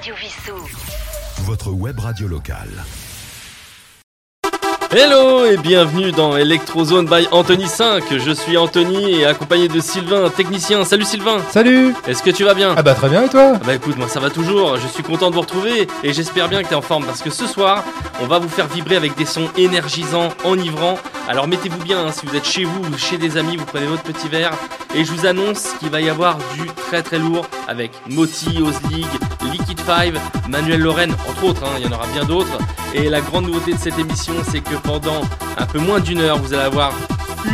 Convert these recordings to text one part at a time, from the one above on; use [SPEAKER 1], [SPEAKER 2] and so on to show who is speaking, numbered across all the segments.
[SPEAKER 1] Radio Vissou.
[SPEAKER 2] Votre web radio locale.
[SPEAKER 3] Hello et bienvenue dans Electrozone by Anthony 5. Je suis Anthony et accompagné de Sylvain, technicien. Salut Sylvain.
[SPEAKER 4] Salut
[SPEAKER 3] Est-ce que tu vas bien?
[SPEAKER 4] Ah bah très bien et toi?
[SPEAKER 3] Ah Bah écoute, moi ça va toujours. Je suis content de vous retrouver et j'espère bien que tu es en forme parce que ce soir, on va vous faire vibrer avec des sons énergisants, enivrants. Alors mettez-vous bien, hein, si vous êtes chez vous ou chez des amis, vous prenez votre petit verre et je vous annonce qu'il va y avoir du très très lourd avec Moti, Ozlig, Liquid 5, Manuel Lorraine, entre autres, hein, il y en aura bien d'autres. Et la grande nouveauté de cette émission, c'est que pendant un peu moins d'une heure, vous allez avoir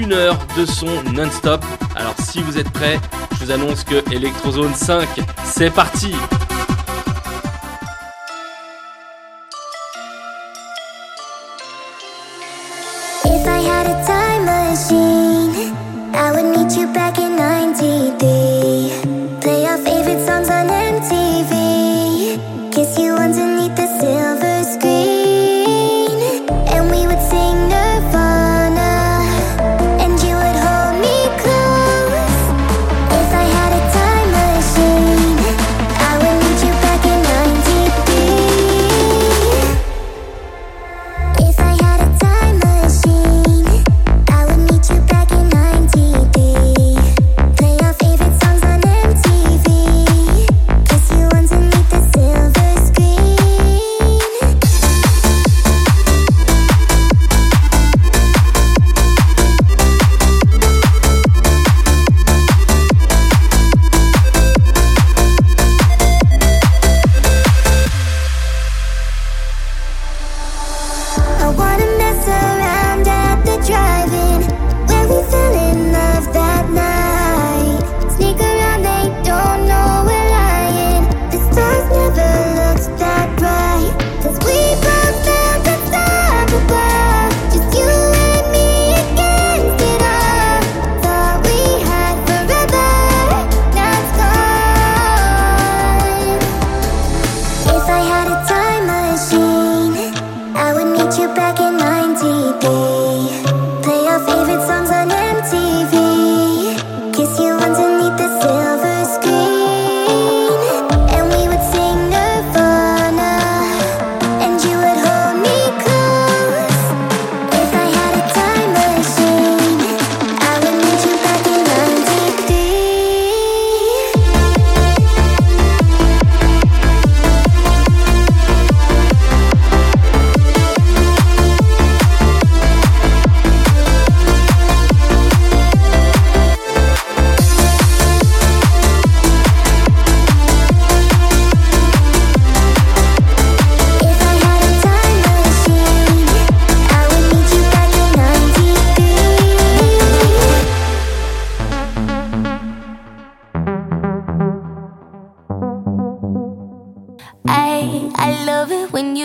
[SPEAKER 3] une heure de son non-stop. Alors si vous êtes prêts, je vous annonce que Electrozone 5, c'est parti
[SPEAKER 5] You back in 93.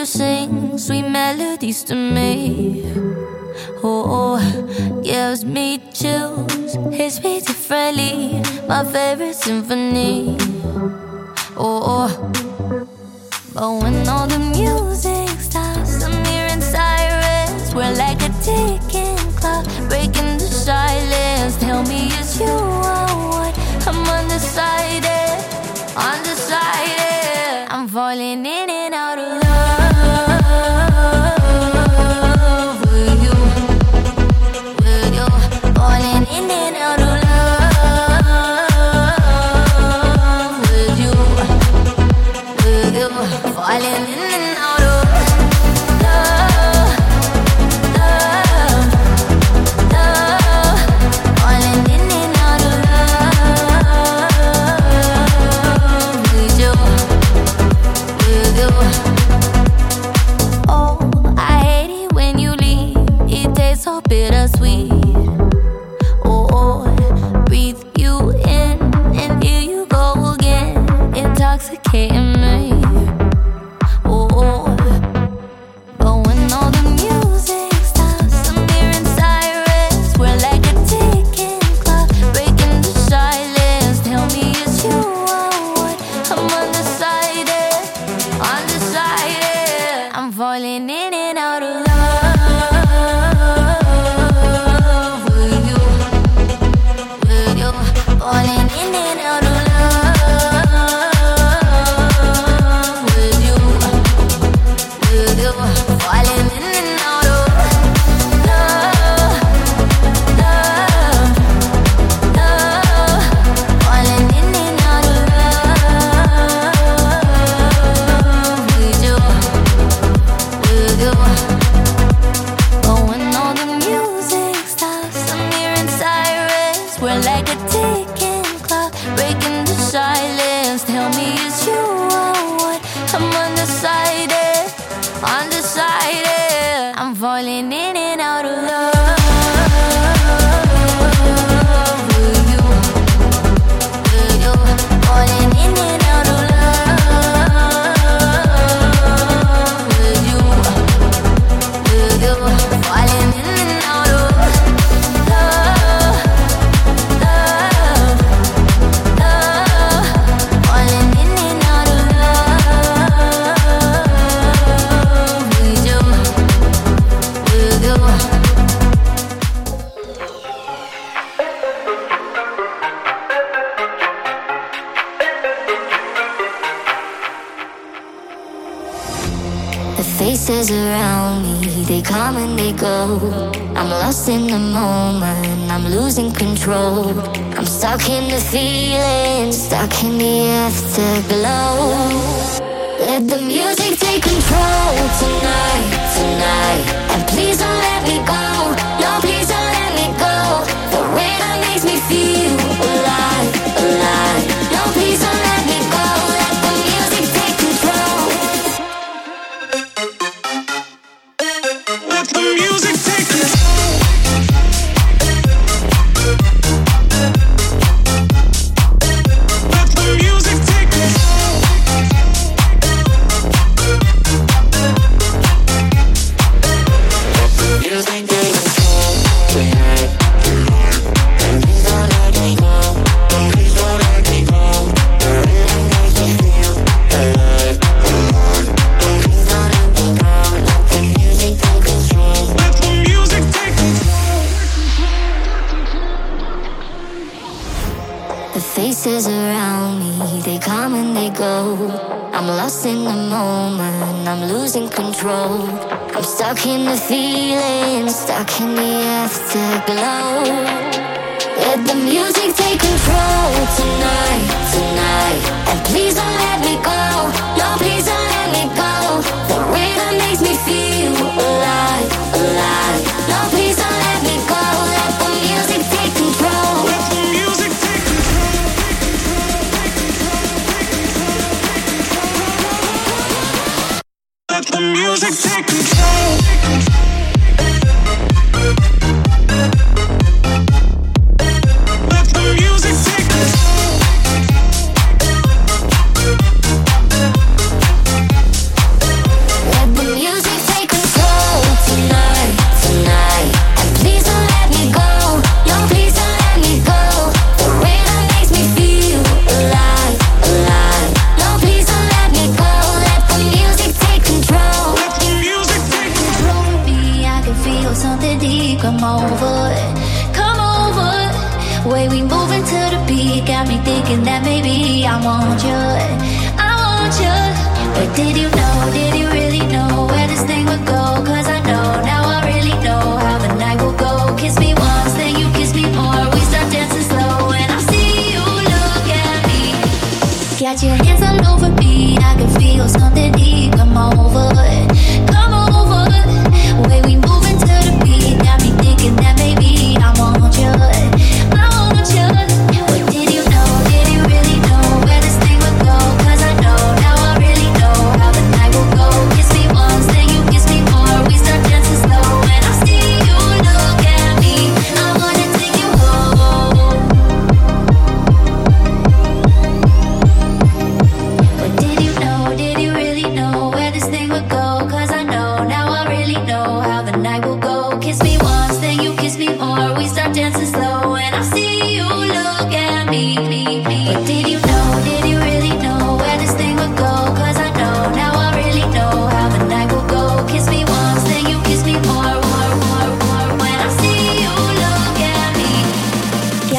[SPEAKER 5] You sing
[SPEAKER 6] sweet melodies to me. Oh, gives me chills, hits me differently. My favorite symphony. Oh, but when all the music stops, I'm hearing sirens. We're like a ticking clock, breaking the silence. Tell me it's you I want. I'm undecided, undecided. I'm falling in and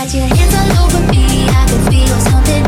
[SPEAKER 4] Got your hands all over me, I can feel something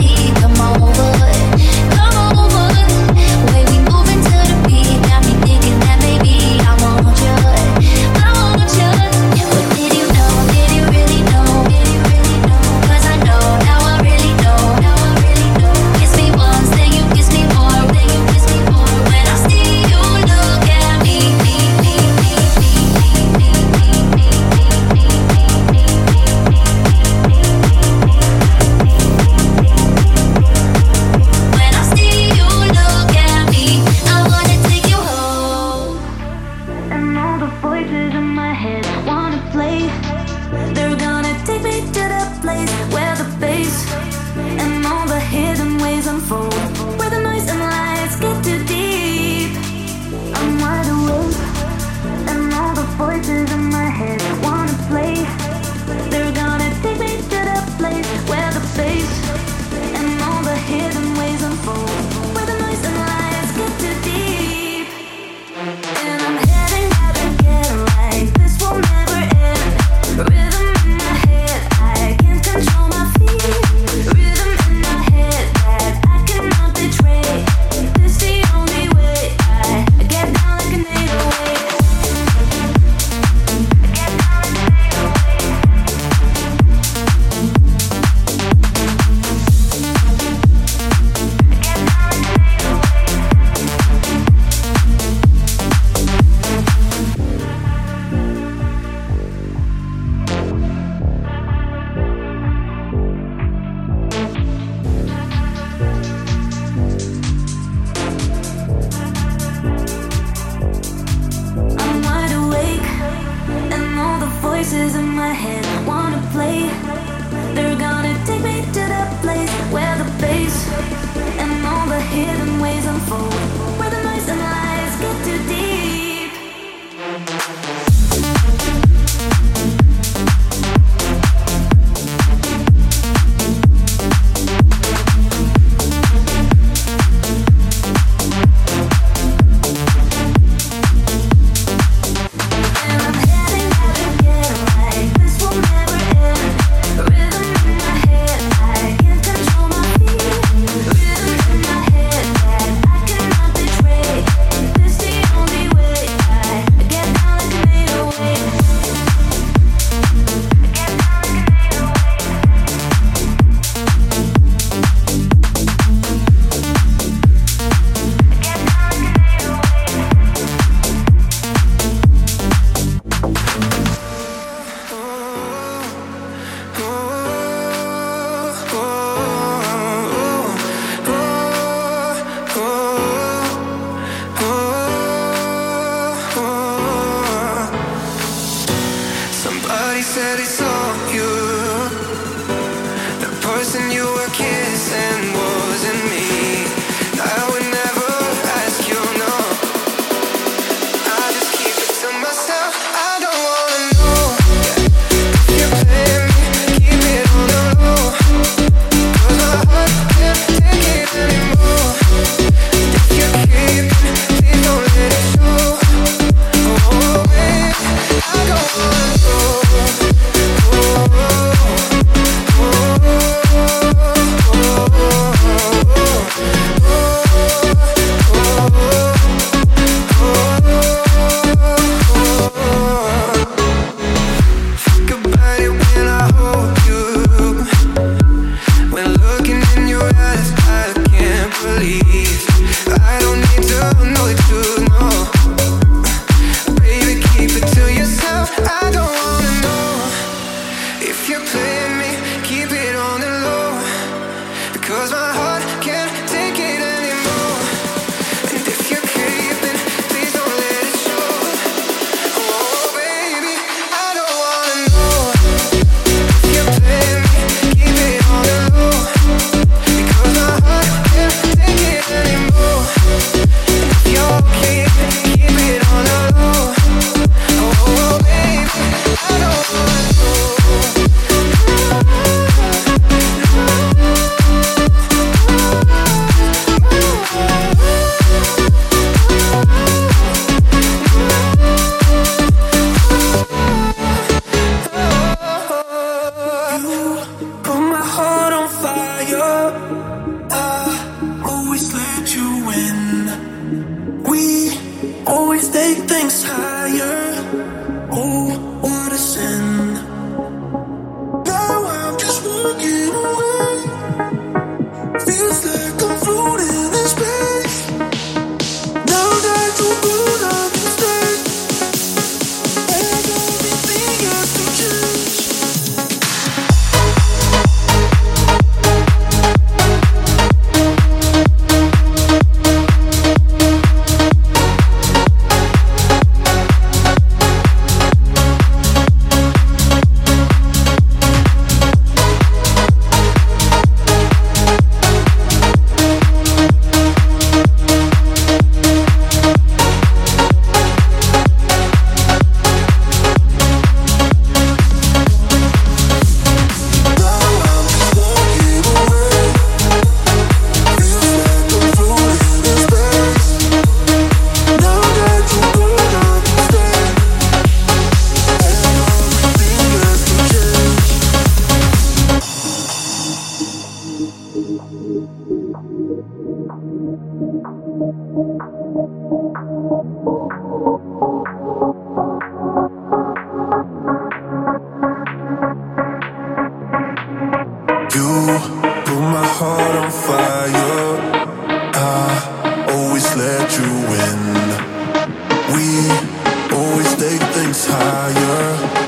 [SPEAKER 7] let you win. We always take things higher.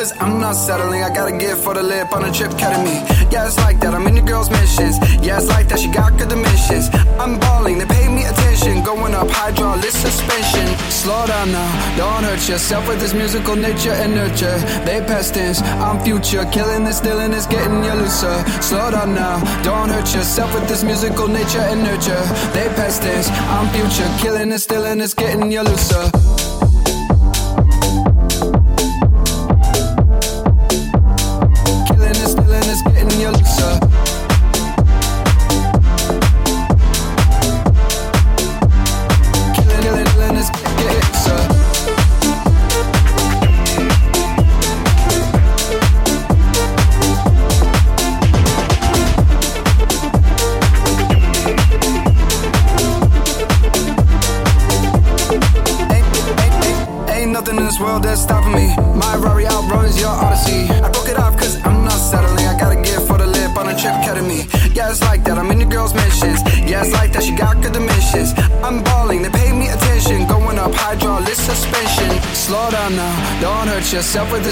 [SPEAKER 8] cause I'm not settling. I got a gift for the lip on a trip ketamine. Yeah, it's like that. I'm in the girl's missions. Yeah, it's like that. She got good dimensions. I'm balling, they pay me attention. Going up hydraulic suspension. Slow down now, don't hurt yourself with this musical nature and nurture. They past tense, I'm future. Killing this, stealing this, getting you looser. Slow down now, don't hurt yourself with this musical nature and nurture. They past tense, I'm future. Killing this, stealing this, getting you looser.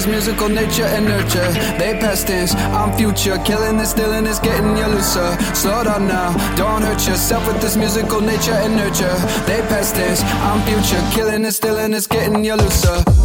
[SPEAKER 8] musical nature and nurture. They past tense, I'm future. Killing this, stealing this, getting you looser. Slow down now, don't hurt yourself with this musical nature and nurture. They past tense, I'm future. Killing this, stealing this, getting you looser.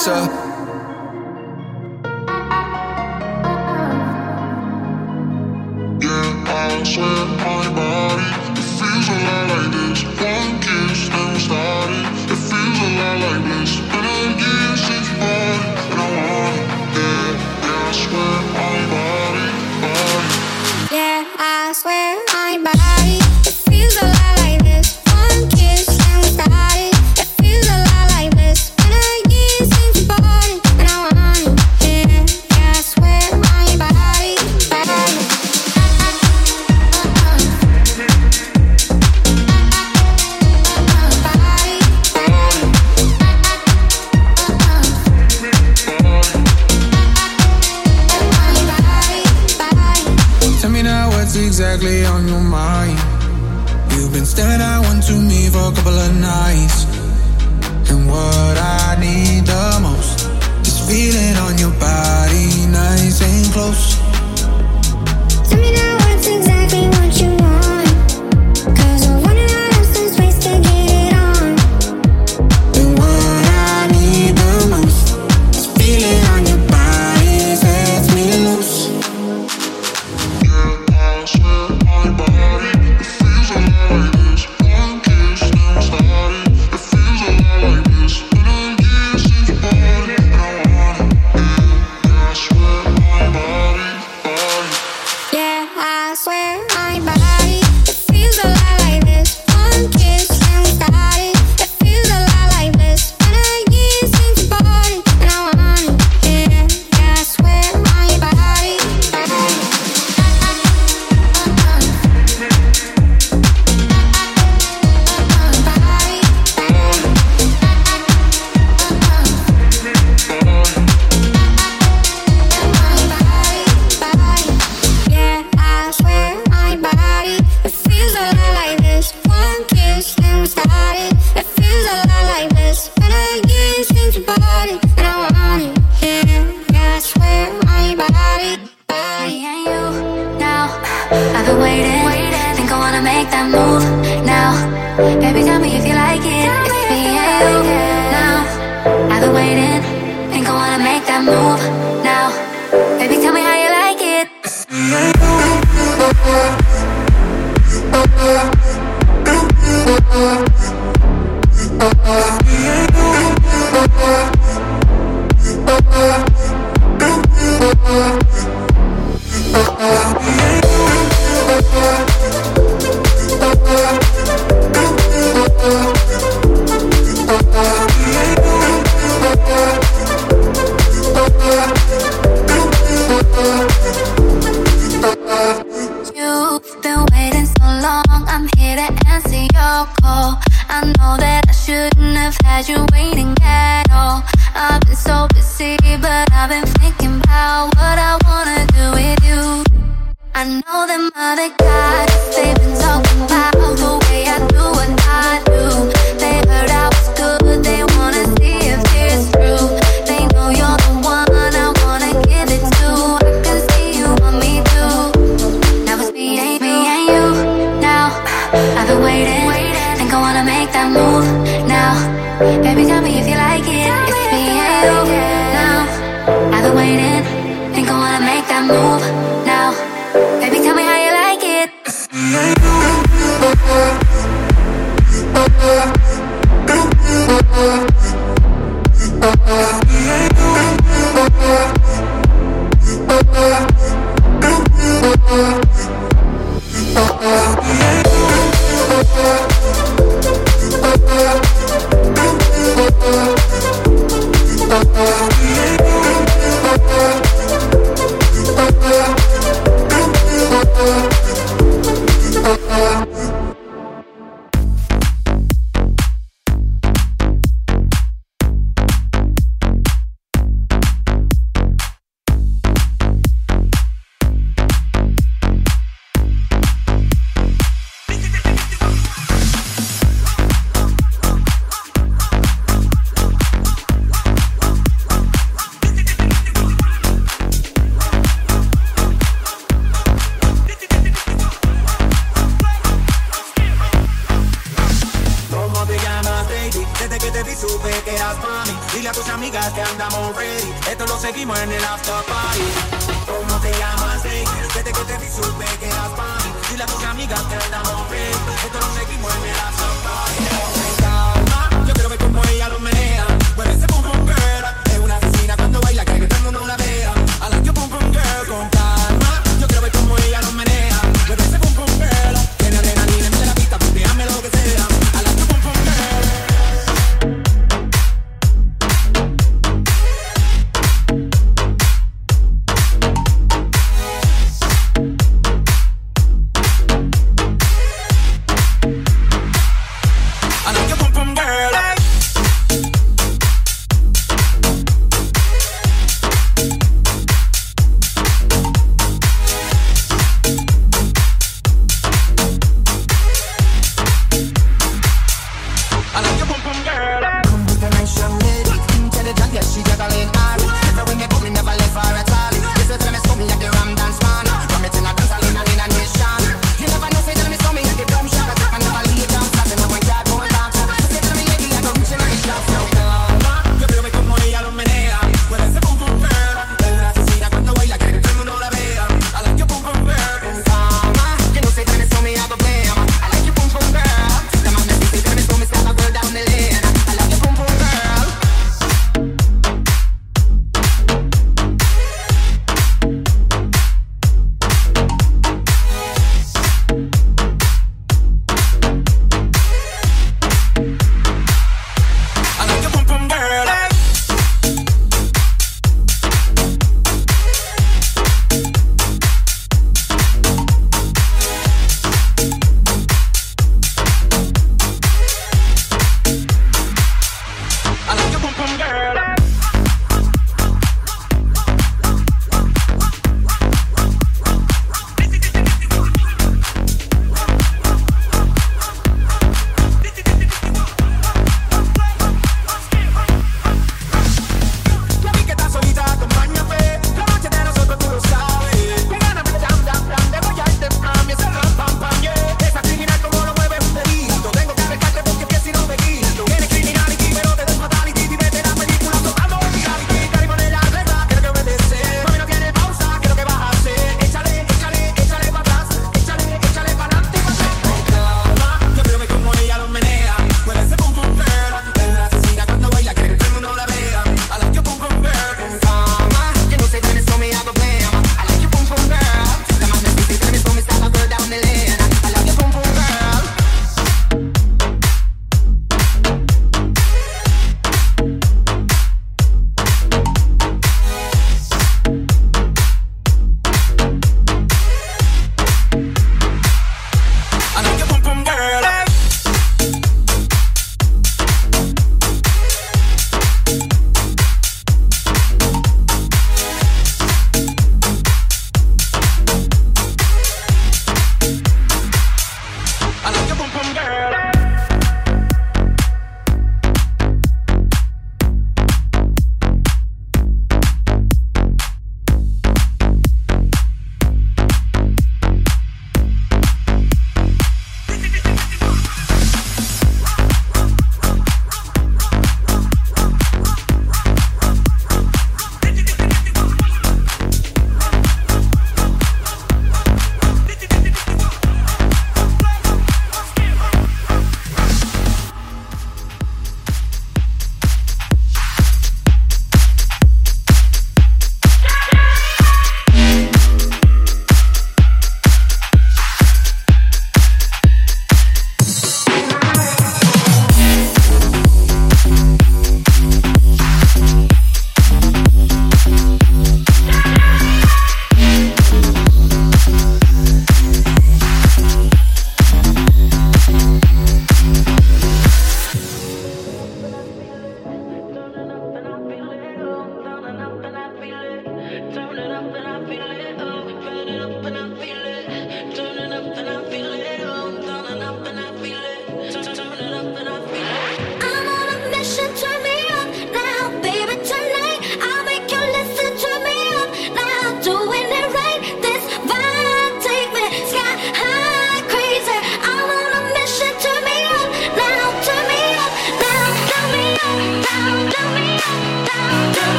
[SPEAKER 5] Yeah, I swear body, it feels a lot like this. One kiss and we started. It feels a lot like this. And
[SPEAKER 9] I'm getting
[SPEAKER 10] and I body.
[SPEAKER 5] Yeah, I swear.
[SPEAKER 11] Baby, tell me if you like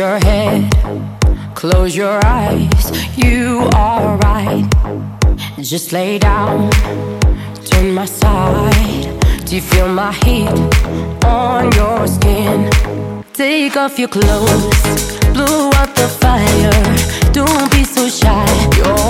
[SPEAKER 12] your
[SPEAKER 13] head, close your eyes, you are right. Just lay down, turn my side. Do you feel my heat on your skin? Take off your clothes, blow out the fire. Don't be so shy. You're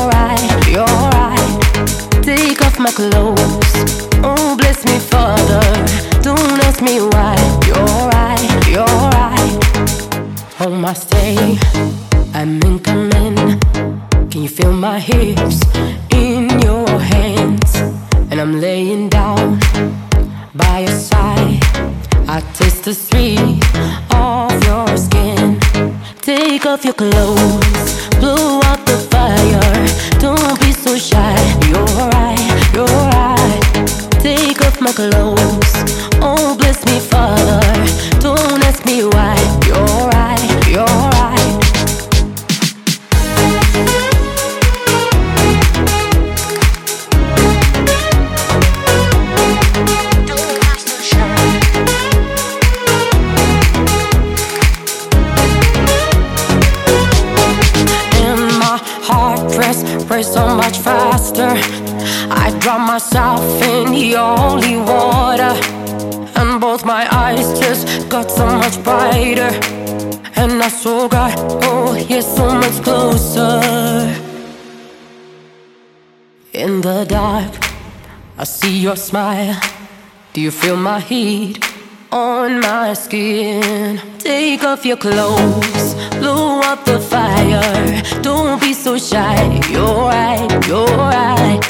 [SPEAKER 13] heat on my skin. Take off your clothes, blow up the fire. Don't be so shy, you're right, you're right.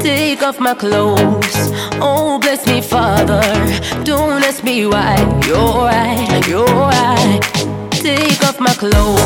[SPEAKER 13] Take off my clothes, oh bless me, Father. Don't ask me why, you're right, you're right. Take off my clothes.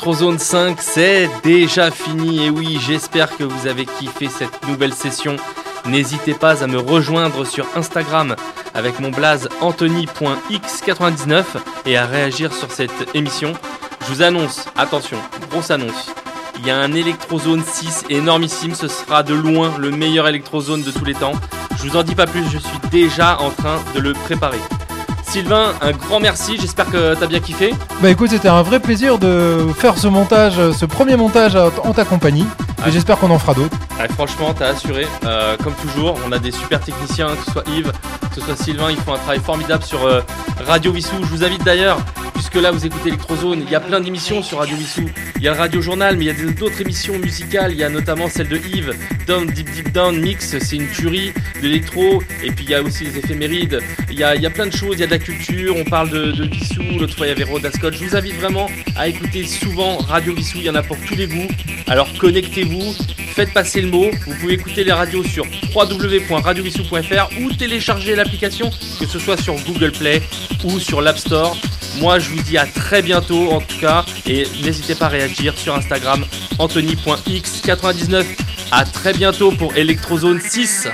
[SPEAKER 3] Electrozone 5, c'est déjà fini. Et oui, j'espère que vous avez kiffé cette nouvelle session. N'hésitez pas à me rejoindre sur Instagram avec mon blaze anthony.x99 et à réagir sur cette émission. Je vous annonce, attention, grosse annonce. Il y a un Electrozone 6 énormissime, ce sera de loin le meilleur Electrozone de tous les temps. Je vous en dis pas plus, je suis déjà en train de le préparer. Sylvain, un grand merci, j'espère que t'as bien kiffé.
[SPEAKER 14] Bah écoute, c'était un vrai plaisir de faire ce montage, ce premier montage en ta compagnie. Et j'espère qu'on en fera d'autres.
[SPEAKER 3] Franchement, t'as assuré. Euh, comme toujours, on a des super techniciens, que ce soit Yves, que ce soit Sylvain, ils font un travail formidable sur euh, Radio Vissou. Je vous invite d'ailleurs, puisque là vous écoutez Electrozone, il y a plein d'émissions sur Radio Vissou. Il y a le Radio Journal, mais il y a d'autres émissions musicales. Il y a notamment celle de Yves, Down Deep Deep Down Mix, c'est une tuerie d'électro. Et puis il y a aussi les éphémérides. Il y a, il y a plein de choses, il y a de la culture, on parle de, de Vissou. L'autre fois il y avait Rhoda Scott. Je vous invite vraiment à écouter souvent Radio Vissou, il y en a pour tous les goûts. Alors connectez-vous, faites passer le Vous pouvez écouter les radios sur www.radiovissou.fr ou télécharger l'application, que ce soit sur Google Play ou sur l'App Store. Moi, je vous dis à très bientôt en tout cas. Et n'hésitez pas à réagir sur Instagram anthony.x99. À très bientôt pour Electrozone 6.